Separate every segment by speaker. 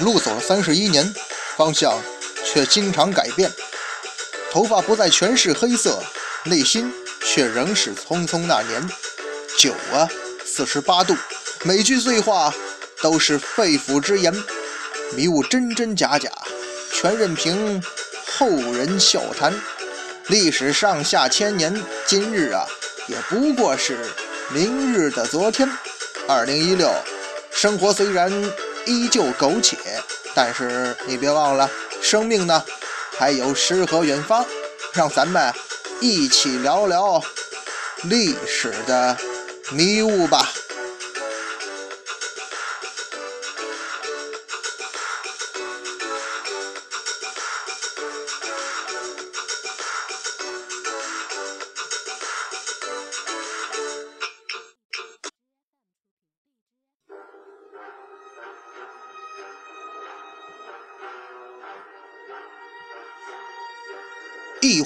Speaker 1: 路走了三十一年，方向却经常改变。头发不再全是黑色，内心却仍是匆匆那年。酒啊，四十八度，每句醉话都是肺腑之言，迷雾真真假假，全任凭后人笑谈。历史上下千年，今日啊，也不过是明日的昨天。二零一六，生活虽然。依旧苟且，但是你别忘了，生命呢还有诗和远方。让咱们一起聊聊历史的迷雾吧。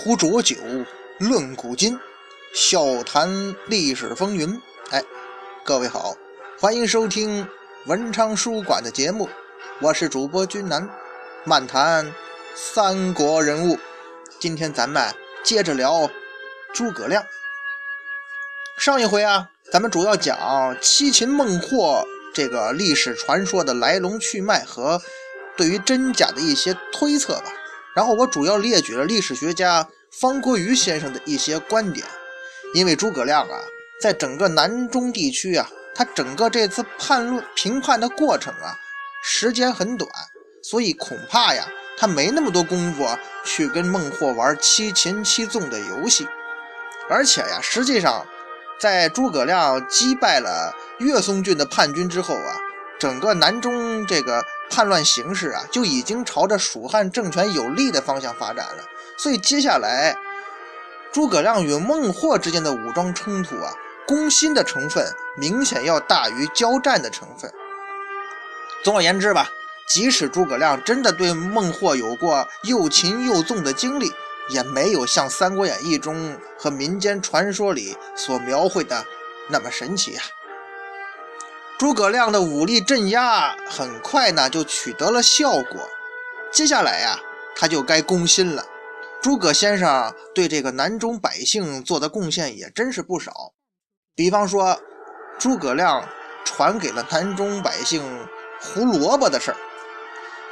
Speaker 1: 壶浊酒论古今，笑谈历史风云。哎，各位好，欢迎收听文昌书馆的节目，我是主播君南，漫谈三国人物。今天咱们接着聊诸葛亮。上一回啊，咱们主要讲七擒孟获这个历史传说的来龙去脉和对于真假的一些推测吧。然后我主要列举了历史学家方国瑜先生的一些观点，因为诸葛亮啊，在整个南中地区啊，他整个这次判论评判的过程啊，时间很短，所以恐怕呀，他没那么多功夫去跟孟获玩七擒七纵的游戏。而且呀，实际上，在诸葛亮击败了岳松郡的叛军之后啊，整个南中这个。叛乱形势啊，就已经朝着蜀汉政权有利的方向发展了。所以接下来，诸葛亮与孟获之间的武装冲突啊，攻心的成分明显要大于交战的成分。总而言之吧，即使诸葛亮真的对孟获有过又擒又纵的经历，也没有像《三国演义》中和民间传说里所描绘的那么神奇啊。诸葛亮的武力镇压很快呢就取得了效果，接下来呀他就该攻心了。诸葛先生对这个南中百姓做的贡献也真是不少，比方说诸葛亮传给了南中百姓胡萝卜的事儿，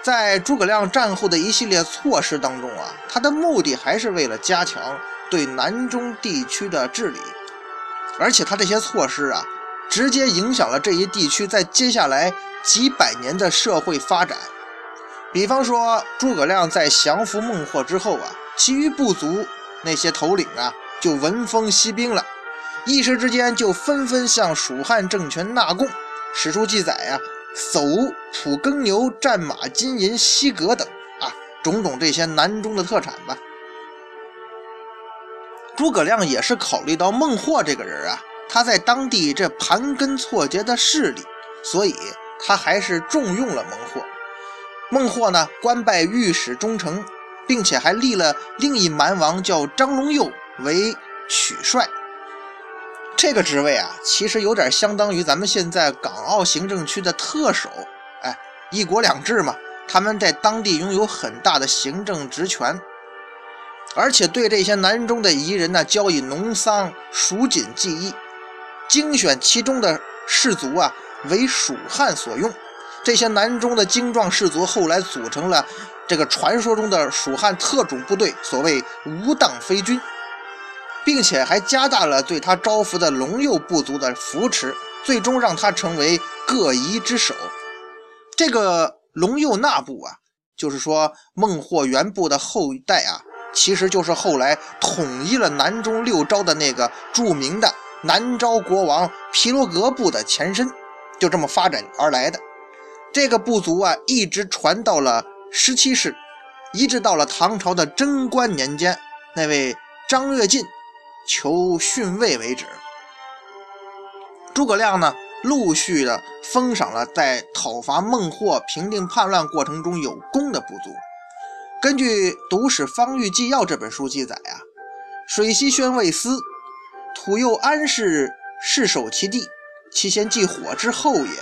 Speaker 1: 在诸葛亮战后的一系列措施当中啊，他的目的还是为了加强对南中地区的治理，而且他这些措施啊。直接影响了这一地区在接下来几百年的社会发展。比方说，诸葛亮在降服孟获之后啊，其余部族那些头领啊，就闻风息兵了，一时之间就纷纷向蜀汉政权纳贡。史书记载啊，叟、蒲耕牛、战马、金银、西革等啊，种种这些南中的特产吧。诸葛亮也是考虑到孟获这个人啊。他在当地这盘根错节的势力，所以他还是重用了孟获。孟获呢，官拜御史中丞，并且还立了另一蛮王叫张龙佑为曲帅。这个职位啊，其实有点相当于咱们现在港澳行政区的特首。哎，一国两制嘛，他们在当地拥有很大的行政职权，而且对这些南中的彝人呢，交以农桑蜀锦技艺。精选其中的士族啊，为蜀汉所用。这些南中的精壮士族后来组成了这个传说中的蜀汉特种部队，所谓无当飞军，并且还加大了对他招服的龙右部族的扶持，最终让他成为各夷之首。这个龙右那部啊，就是说孟获元部的后代啊，其实就是后来统一了南中六州的那个著名的。南诏国王皮罗格部的前身，就这么发展而来的。这个部族啊，一直传到了十七世，一直到了唐朝的贞观年间，那位张跃进求逊位为止。诸葛亮呢，陆续的封赏了在讨伐孟获、平定叛乱过程中有功的部族。根据《读史方域纪要》这本书记载啊，水西宣尉司土右安氏世守其地，其先继火之后也。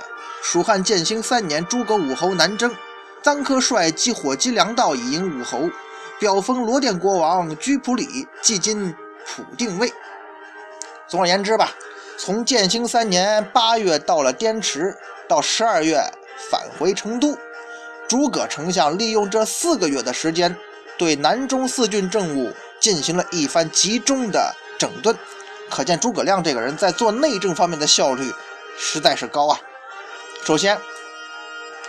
Speaker 1: 蜀汉建兴三年，诸葛武侯南征，臧科率击火击粮道以迎武侯，表封罗甸国王居普里，即今普定卫。总而言之吧，从建兴三年八月到了滇池，到十二月返回成都。诸葛丞相利用这四个月的时间，对南中四郡政务进行了一番集中的整顿，可见诸葛亮这个人在做内政方面的效率实在是高啊。首先，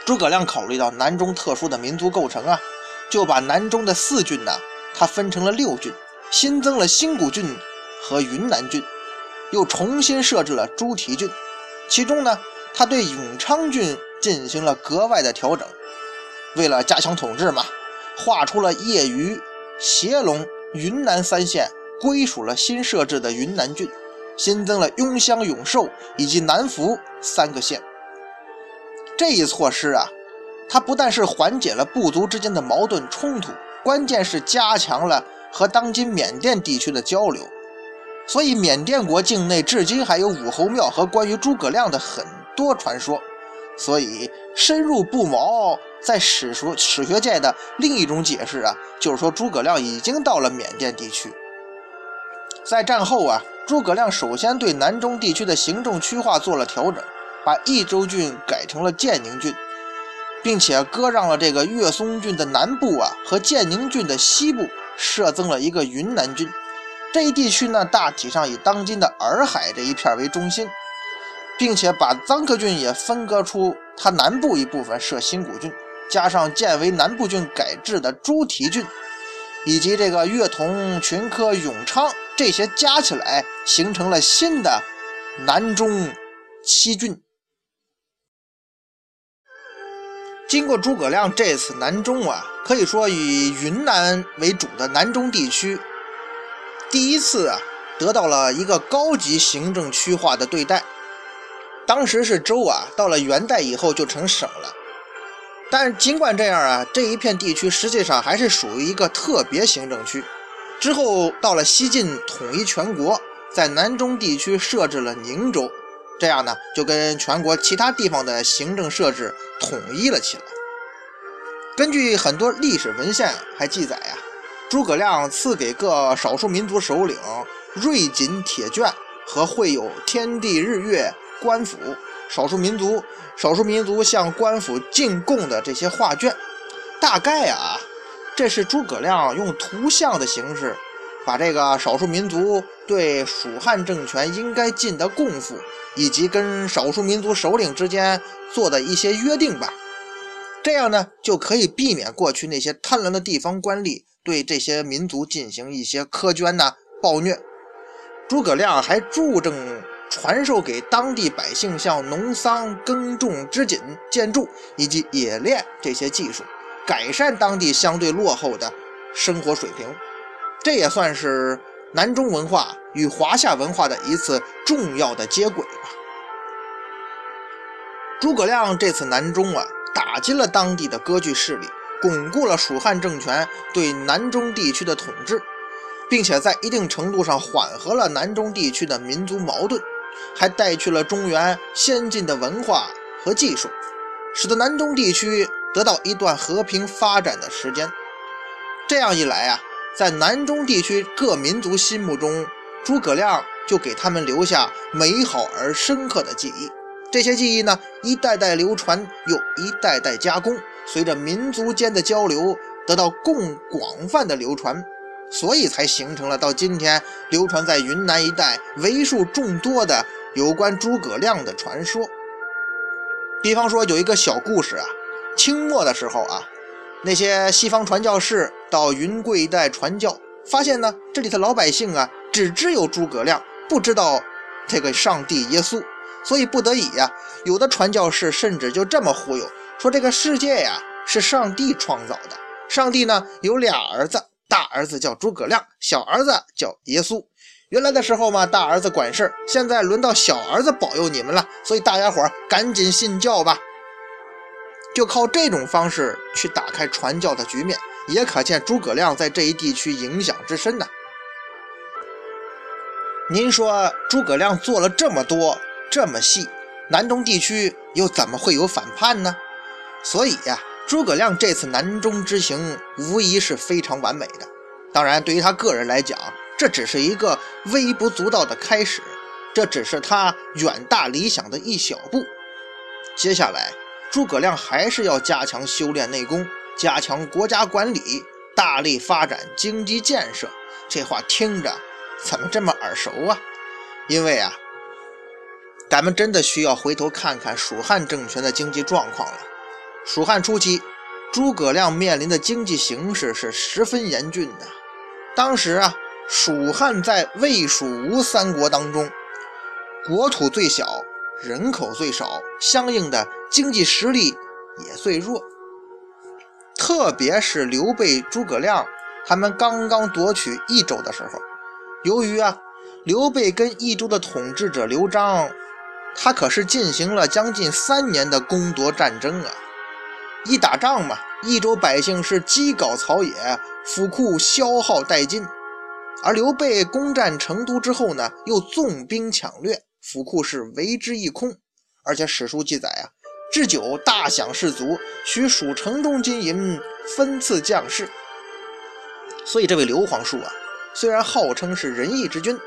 Speaker 1: 诸葛亮考虑到南中特殊的民族构成啊，就把南中的四郡呢，他分成了六郡，新增了新谷郡和云南郡，又重新设置了朱提郡，其中呢，他对永昌郡进行了格外的调整。为了加强统治嘛，划出了业余、协龙、云南三县，归属了新设置的云南郡，新增了雍乡、永寿以及南孚三个县。这一措施啊，它不但是缓解了部族之间的矛盾冲突，关键是加强了和当今缅甸地区的交流。所以，缅甸国境内至今还有武侯庙和关于诸葛亮的很多传说。所以，深入不毛。在史书史学界的另一种解释啊，就是说诸葛亮已经到了缅甸地区。在战后啊，诸葛亮首先对南中地区的行政区划做了调整，把益州郡改成了建宁郡，并且割让了这个岳松郡的南部啊和建宁郡的西部，设增了一个云南郡。这一地区呢，大体上以当今的洱海这一片为中心，并且把臧克郡也分割出它南部一部分，设新谷郡。加上建为南部郡改制的朱提郡，以及这个乐同、群科、永昌这些加起来，形成了新的南中七郡。经过诸葛亮这次南中啊，可以说以云南为主的南中地区，第一次啊得到了一个高级行政区划的对待。当时是州啊，到了元代以后就成省了。但尽管这样啊，这一片地区实际上还是属于一个特别行政区。之后到了西晋统一全国，在南中地区设置了宁州，这样呢就跟全国其他地方的行政设置统一了起来。根据很多历史文献还记载呀，诸葛亮赐给各少数民族首领瑞锦铁卷和绘有天地日月官府。少数民族，少数民族向官府进贡的这些画卷，大概啊，这是诸葛亮用图像的形式，把这个少数民族对蜀汉政权应该尽的贡赋，以及跟少数民族首领之间做的一些约定吧。这样呢，就可以避免过去那些贪婪的地方官吏对这些民族进行一些苛捐呐、暴虐。诸葛亮还注重。传授给当地百姓像农桑、耕种、织锦、建筑以及冶炼这些技术，改善当地相对落后的生活水平。这也算是南中文化与华夏文化的一次重要的接轨吧。诸葛亮这次南中啊，打击了当地的割据势力，巩固了蜀汉政权对南中地区的统治，并且在一定程度上缓和了南中地区的民族矛盾。还带去了中原先进的文化和技术，使得南中地区得到一段和平发展的时间。这样一来啊，在南中地区各民族心目中，诸葛亮就给他们留下美好而深刻的记忆。这些记忆呢，一代代流传，又一代代加工，随着民族间的交流，得到更广泛的流传。所以才形成了到今天流传在云南一带为数众多的有关诸葛亮的传说。比方说有一个小故事啊，清末的时候啊，那些西方传教士到云贵一带传教，发现呢这里的老百姓啊只知有诸葛亮，不知道这个上帝耶稣，所以不得已呀，有的传教士甚至就这么忽悠说这个世界呀是上帝创造的，上帝呢有俩儿子。大儿子叫诸葛亮，小儿子叫耶稣。原来的时候嘛，大儿子管事儿，现在轮到小儿子保佑你们了，所以大家伙儿赶紧信教吧。就靠这种方式去打开传教的局面，也可见诸葛亮在这一地区影响之深呐。您说诸葛亮做了这么多这么细，南中地区又怎么会有反叛呢？所以呀，诸葛亮这次南中之行无疑是非常完美的。当然，对于他个人来讲，这只是一个微不足道的开始，这只是他远大理想的一小步。接下来，诸葛亮还是要加强修炼内功，加强国家管理，大力发展经济建设。这话听着。怎么这么耳熟啊？因为啊，咱们真的需要回头看看蜀汉政权的经济状况了。蜀汉初期，诸葛亮面临的经济形势是十分严峻的。当时啊，蜀汉在魏、蜀、吴三国当中，国土最小，人口最少，相应的经济实力也最弱。特别是刘备、诸葛亮他们刚刚夺取益州的时候。由于啊，刘备跟益州的统治者刘璋，他可是进行了将近三年的攻夺战争啊！一打仗嘛，益州百姓是饥槁草野，府库消耗殆尽。而刘备攻占成都之后呢，又纵兵抢掠，府库是为之一空。而且史书记载啊，置酒大享士卒，许蜀城中金银分赐将士。所以这位刘皇叔啊。虽然号称是仁义之君，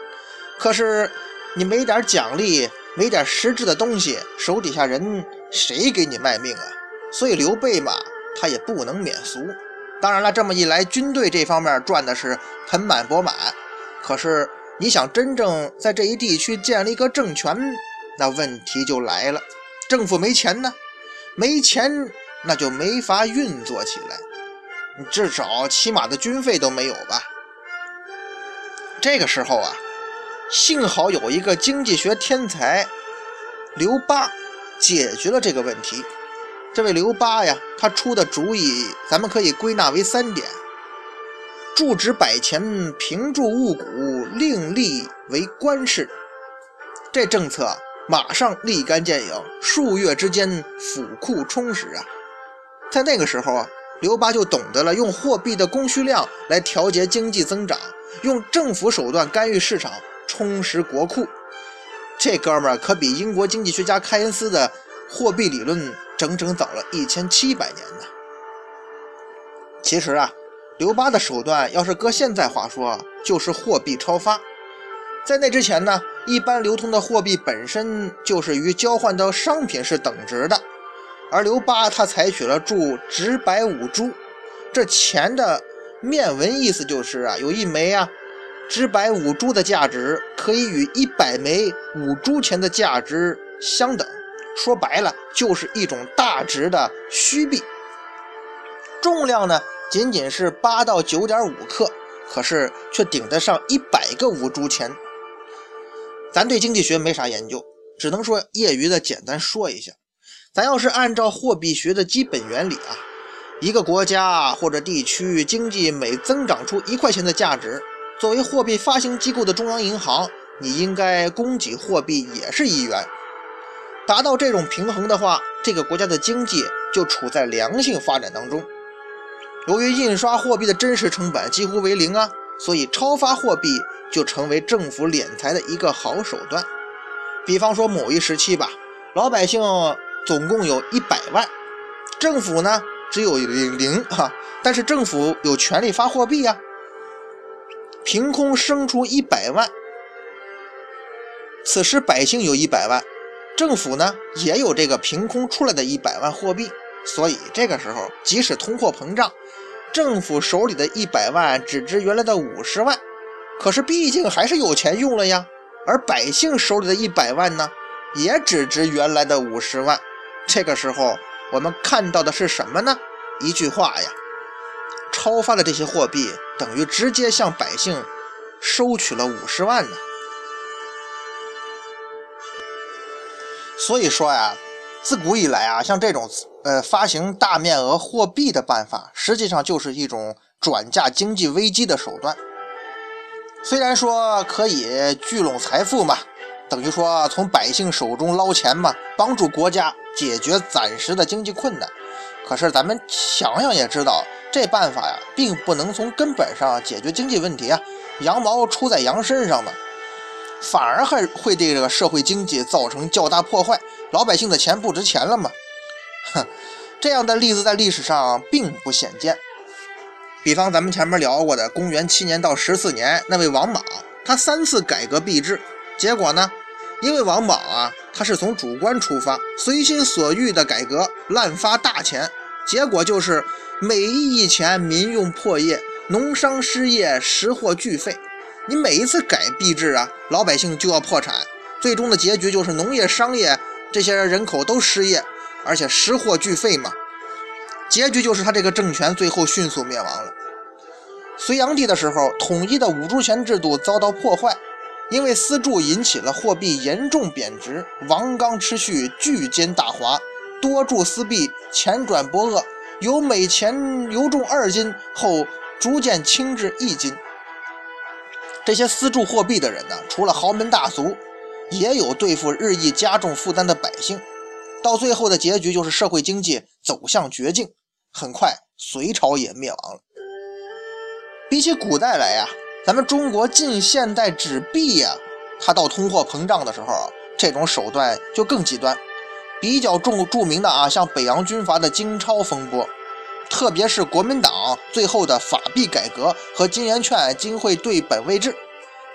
Speaker 1: 可是你没点奖励，没点实质的东西，手底下人谁给你卖命啊？所以刘备嘛，他也不能免俗。当然了，这么一来，军队这方面赚的是盆满钵满。可是你想真正在这一地区建立一个政权，那问题就来了：政府没钱呢，没钱那就没法运作起来，至少起码的军费都没有吧？这个时候啊，幸好有一个经济学天才刘巴解决了这个问题。这位刘巴呀，他出的主意咱们可以归纳为三点：铸纸百钱，平铸物古，另立为官事。这政策马上立竿见影，数月之间府库充实啊。在那个时候啊，刘巴就懂得了用货币的供需量来调节经济增长。用政府手段干预市场，充实国库，这哥们儿可比英国经济学家开恩斯的货币理论整整早了一千七百年呢。其实啊，刘巴的手段要是搁现在话说，就是货币超发。在那之前呢，一般流通的货币本身就是与交换的商品是等值的，而刘巴他采取了铸纸百五铢，这钱的。面文意思就是啊，有一枚啊，纸百五铢的价值可以与一百枚五铢钱的价值相等。说白了，就是一种大值的虚币。重量呢，仅仅是八到九点五克，可是却顶得上一百个五铢钱。咱对经济学没啥研究，只能说业余的简单说一下。咱要是按照货币学的基本原理啊。一个国家或者地区经济每增长出一块钱的价值，作为货币发行机构的中央银行，你应该供给货币也是一元。达到这种平衡的话，这个国家的经济就处在良性发展当中。由于印刷货币的真实成本几乎为零啊，所以超发货币就成为政府敛财的一个好手段。比方说某一时期吧，老百姓总共有一百万，政府呢？只有零哈，但是政府有权利发货币呀。凭空生出一百万，此时百姓有一百万，政府呢也有这个凭空出来的一百万货币，所以这个时候即使通货膨胀，政府手里的一百万只值原来的五十万，可是毕竟还是有钱用了呀。而百姓手里的一百万呢，也只值原来的五十万，这个时候。我们看到的是什么呢？一句话呀，超发的这些货币等于直接向百姓收取了五十万呢。所以说呀，自古以来啊，像这种呃发行大面额货币的办法，实际上就是一种转嫁经济危机的手段。虽然说可以聚拢财富嘛，等于说从百姓手中捞钱嘛，帮助国家。解决暂时的经济困难，可是咱们想想也知道，这办法呀，并不能从根本上解决经济问题啊，羊毛出在羊身上嘛，反而还会对这个社会经济造成较大破坏，老百姓的钱不值钱了嘛。哼，这样的例子在历史上并不鲜见。比方咱们前面聊过的，公元七年到十四年那位王莽，他三次改革币制，结果呢，因为王莽啊，他是从主观出发，随心所欲的改革，滥发大钱，结果就是每一亿钱民用破业，农商失业，食货俱废。你每一次改币制啊，老百姓就要破产，最终的结局就是农业、商业这些人口都失业，而且食货俱废嘛。结局就是他这个政权最后迅速灭亡了。隋炀帝的时候，统一的五铢钱制度遭到破坏，因为私铸引起了货币严重贬值，王纲持续巨奸大华，多铸私币，钱转薄恶，由每钱由重二斤，后逐渐轻至一斤。这些私铸货币的人呢，除了豪门大族，也有对付日益加重负担的百姓。到最后的结局就是社会经济走向绝境，很快隋朝也灭亡了。比起古代来呀，咱们中国近现代纸币呀，它到通货膨胀的时候，这种手段就更极端。比较著著名的啊，像北洋军阀的金钞风波，特别是国民党最后的法币改革和金圆券、金汇兑本位制，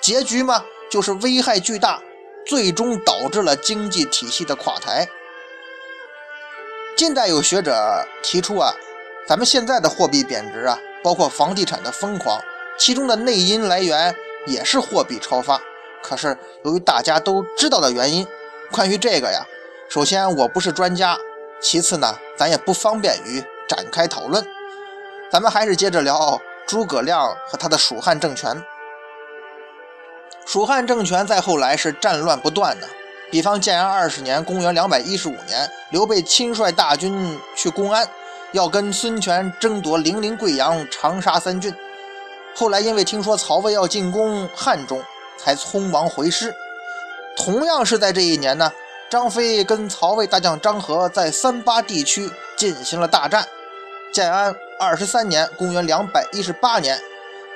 Speaker 1: 结局嘛，就是危害巨大，最终导致了经济体系的垮台。近代有学者提出啊，咱们现在的货币贬值啊，包括房地产的疯狂，其中的内因来源也是货币超发。可是由于大家都知道的原因，关于这个呀，首先我不是专家，其次呢，咱也不方便于展开讨论。咱们还是接着聊诸葛亮和他的蜀汉政权。蜀汉政权在后来是战乱不断的。比方建安二十年（公元215年），刘备亲率大军去公安，要跟孙权争夺零陵、贵阳、长沙三郡。后来因为听说曹魏要进攻汉中，才匆忙回师。同样是在这一年呢，张飞跟曹魏大将张合在三巴地区进行了大战。建安二十三年（公元218年），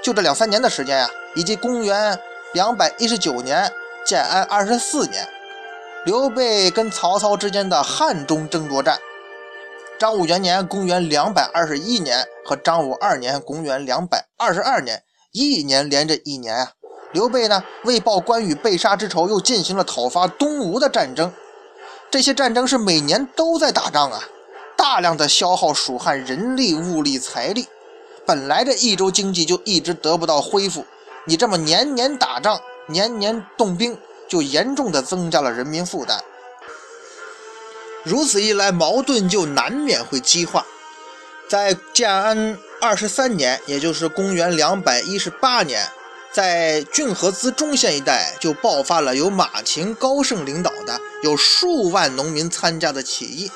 Speaker 1: 就这两三年的时间呀，以及公元219年（建安二十四年）。刘备跟曹操之间的汉中争夺战，张武元年（公元221年）和张武二年（公元222年）一年连着一年啊。刘备呢，为报关羽被杀之仇，又进行了讨伐东吴的战争。这些战争是每年都在打仗啊，大量的消耗蜀汉人力、物力、财力。本来这益州经济就一直得不到恢复，你这么年年打仗，年年动兵。就严重的增加了人民负担，如此一来，矛盾就难免会激化。在建安二十三年，也就是公元两百一十八年，在浚河资中县一带就爆发了由马秦、高盛领导的有数万农民参加的起义。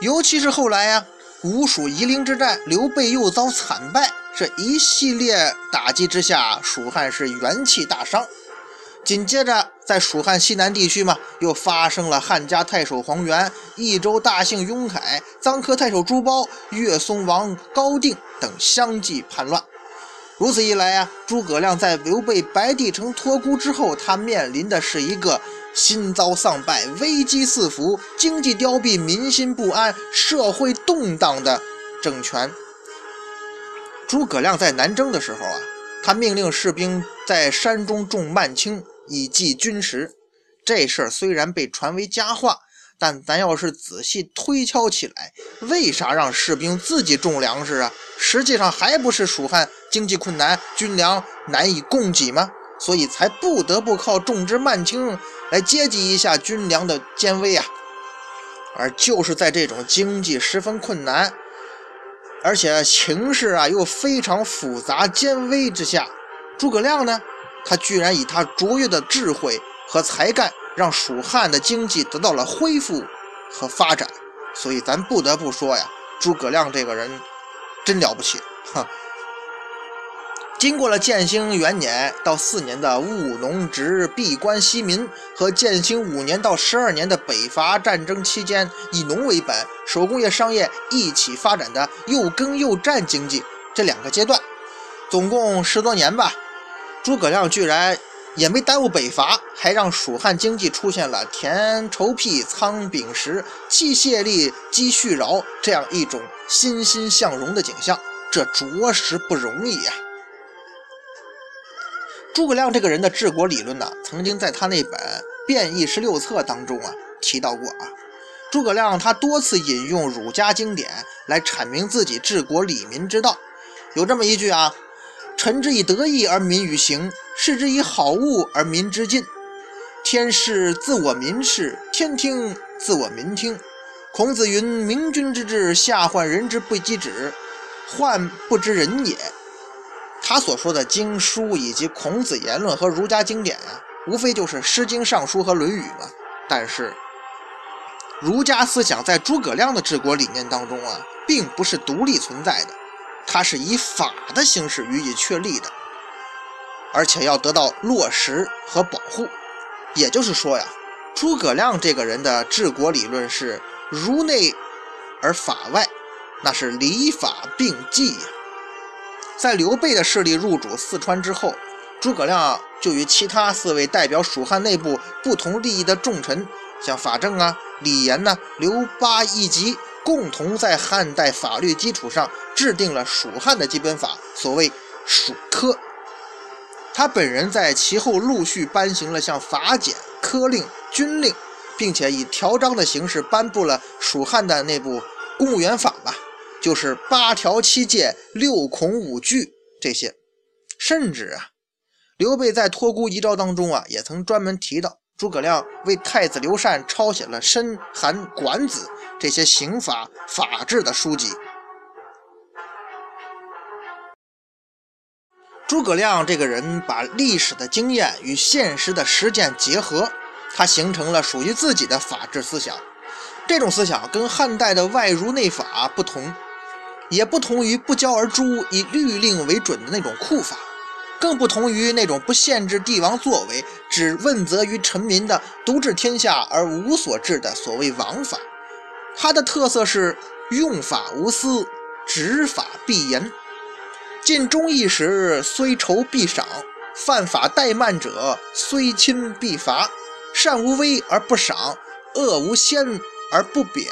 Speaker 1: 尤其是后来呀，吴蜀夷陵之战，刘备又遭惨败，这一系列打击之下，蜀汉是元气大伤。紧接着，在蜀汉西南地区嘛，又发生了汉家太守黄元、益州大姓雍凯、臧科太守朱褒、岳松王高定等相继叛乱。如此一来啊，诸葛亮在刘备白帝城托孤之后，他面临的是一个心遭丧败、危机四伏、经济凋敝、民心不安、社会动荡的政权。诸葛亮在南征的时候啊。他命令士兵在山中种蔓青，以济军食。这事儿虽然被传为佳话，但咱要是仔细推敲起来，为啥让士兵自己种粮食啊？实际上还不是蜀汉经济困难，军粮难以供给吗？所以才不得不靠种植蔓青来接济一下军粮的艰危啊！而就是在这种经济十分困难。而且情势啊又非常复杂艰危之下，诸葛亮呢，他居然以他卓越的智慧和才干，让蜀汉的经济得到了恢复和发展。所以咱不得不说呀，诸葛亮这个人真了不起，哼。经过了建兴元年到四年的务农直闭关息民和建兴五年到十二年的北伐战争期间，以农为本、手工业商业一起发展的又耕又战经济这两个阶段，总共十多年吧。诸葛亮居然也没耽误北伐，还让蜀汉经济出现了田畴辟、仓廪实、器械力积蓄饶这样一种欣欣向荣的景象，这着实不容易呀。诸葛亮这个人的治国理论呢，曾经在他那本《变异十六策》当中啊提到过啊。诸葛亮他多次引用儒家经典来阐明自己治国理民之道，有这么一句啊：“臣之以德义而民与行，士之以好恶而民之进。天视自我民视，天听自我民听。孔子云：明君之治，下患人之不及止，患不知人也。”他所说的经书以及孔子言论和儒家经典啊，无非就是《诗经》《尚书》和《论语》嘛。但是，儒家思想在诸葛亮的治国理念当中啊，并不是独立存在的，它是以法的形式予以确立的，而且要得到落实和保护。也就是说呀，诸葛亮这个人的治国理论是儒内而法外，那是礼法并济呀。在刘备的势力入主四川之后，诸葛亮就与其他四位代表蜀汉内部不同利益的重臣，像法正啊、李严呐、刘巴一级，共同在汉代法律基础上制定了蜀汉的基本法，所谓“蜀科”。他本人在其后陆续颁行了像法典、科令、军令，并且以条章的形式颁布了蜀汉的那部公务员法吧。就是八条七戒六孔五句这些，甚至啊，刘备在托孤遗诏当中啊，也曾专门提到诸葛亮为太子刘禅抄写了《申韩管子》这些刑法法治的书籍。诸葛亮这个人把历史的经验与现实的实践结合，他形成了属于自己的法治思想。这种思想跟汉代的外儒内法不同。也不同于不教而诛、以律令为准的那种酷法，更不同于那种不限制帝王作为、只问责于臣民的独治天下而无所治的所谓王法。它的特色是用法无私，执法必严。尽忠义时，虽仇必赏；犯法怠慢者，虽亲必罚。善无威而不赏，恶无先而不贬。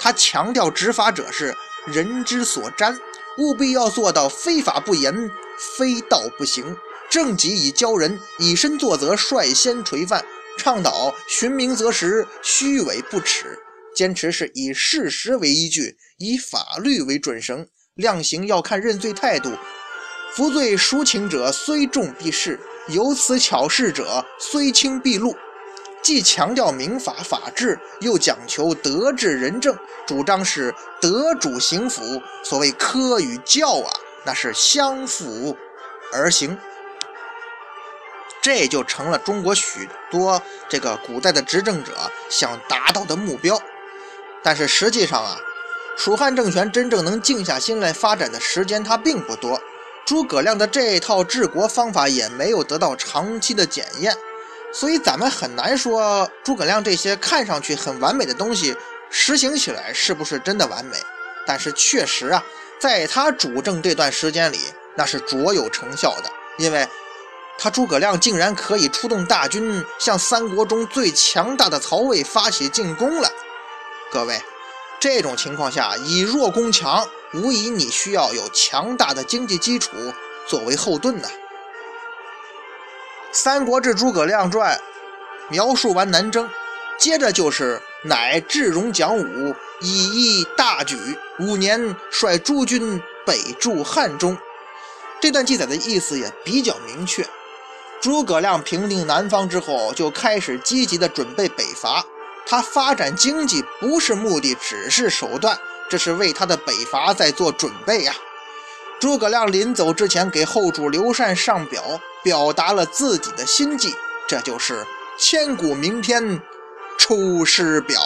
Speaker 1: 他强调执法者是。人之所瞻，务必要做到非法不严，非道不行。正己以教人，以身作则，率先垂范，倡导寻名择实，虚伪不耻。坚持是以事实为依据，以法律为准绳，量刑要看认罪态度。服罪赎情者，虽重必释；有此巧事者，虽轻必录。既强调民法法治，又讲求德治仁政，主张是德主刑辅。所谓科与教啊，那是相辅而行，这就成了中国许多这个古代的执政者想达到的目标。但是实际上啊，蜀汉政权真正能静下心来发展的时间它并不多，诸葛亮的这套治国方法也没有得到长期的检验。所以咱们很难说诸葛亮这些看上去很完美的东西实行起来是不是真的完美。但是确实啊，在他主政这段时间里，那是卓有成效的，因为他诸葛亮竟然可以出动大军向三国中最强大的曹魏发起进攻了。各位，这种情况下以弱攻强，无疑你需要有强大的经济基础作为后盾呢。《三国志·诸葛亮传》描述完南征，接着就是乃智勇讲武，以义大举，五年率诸军北驻汉中。这段记载的意思也比较明确。诸葛亮平定南方之后，就开始积极的准备北伐。他发展经济不是目的，只是手段，这是为他的北伐在做准备呀。诸葛亮临走之前，给后主刘禅上表，表达了自己的心迹，这就是千古名篇《出师表》。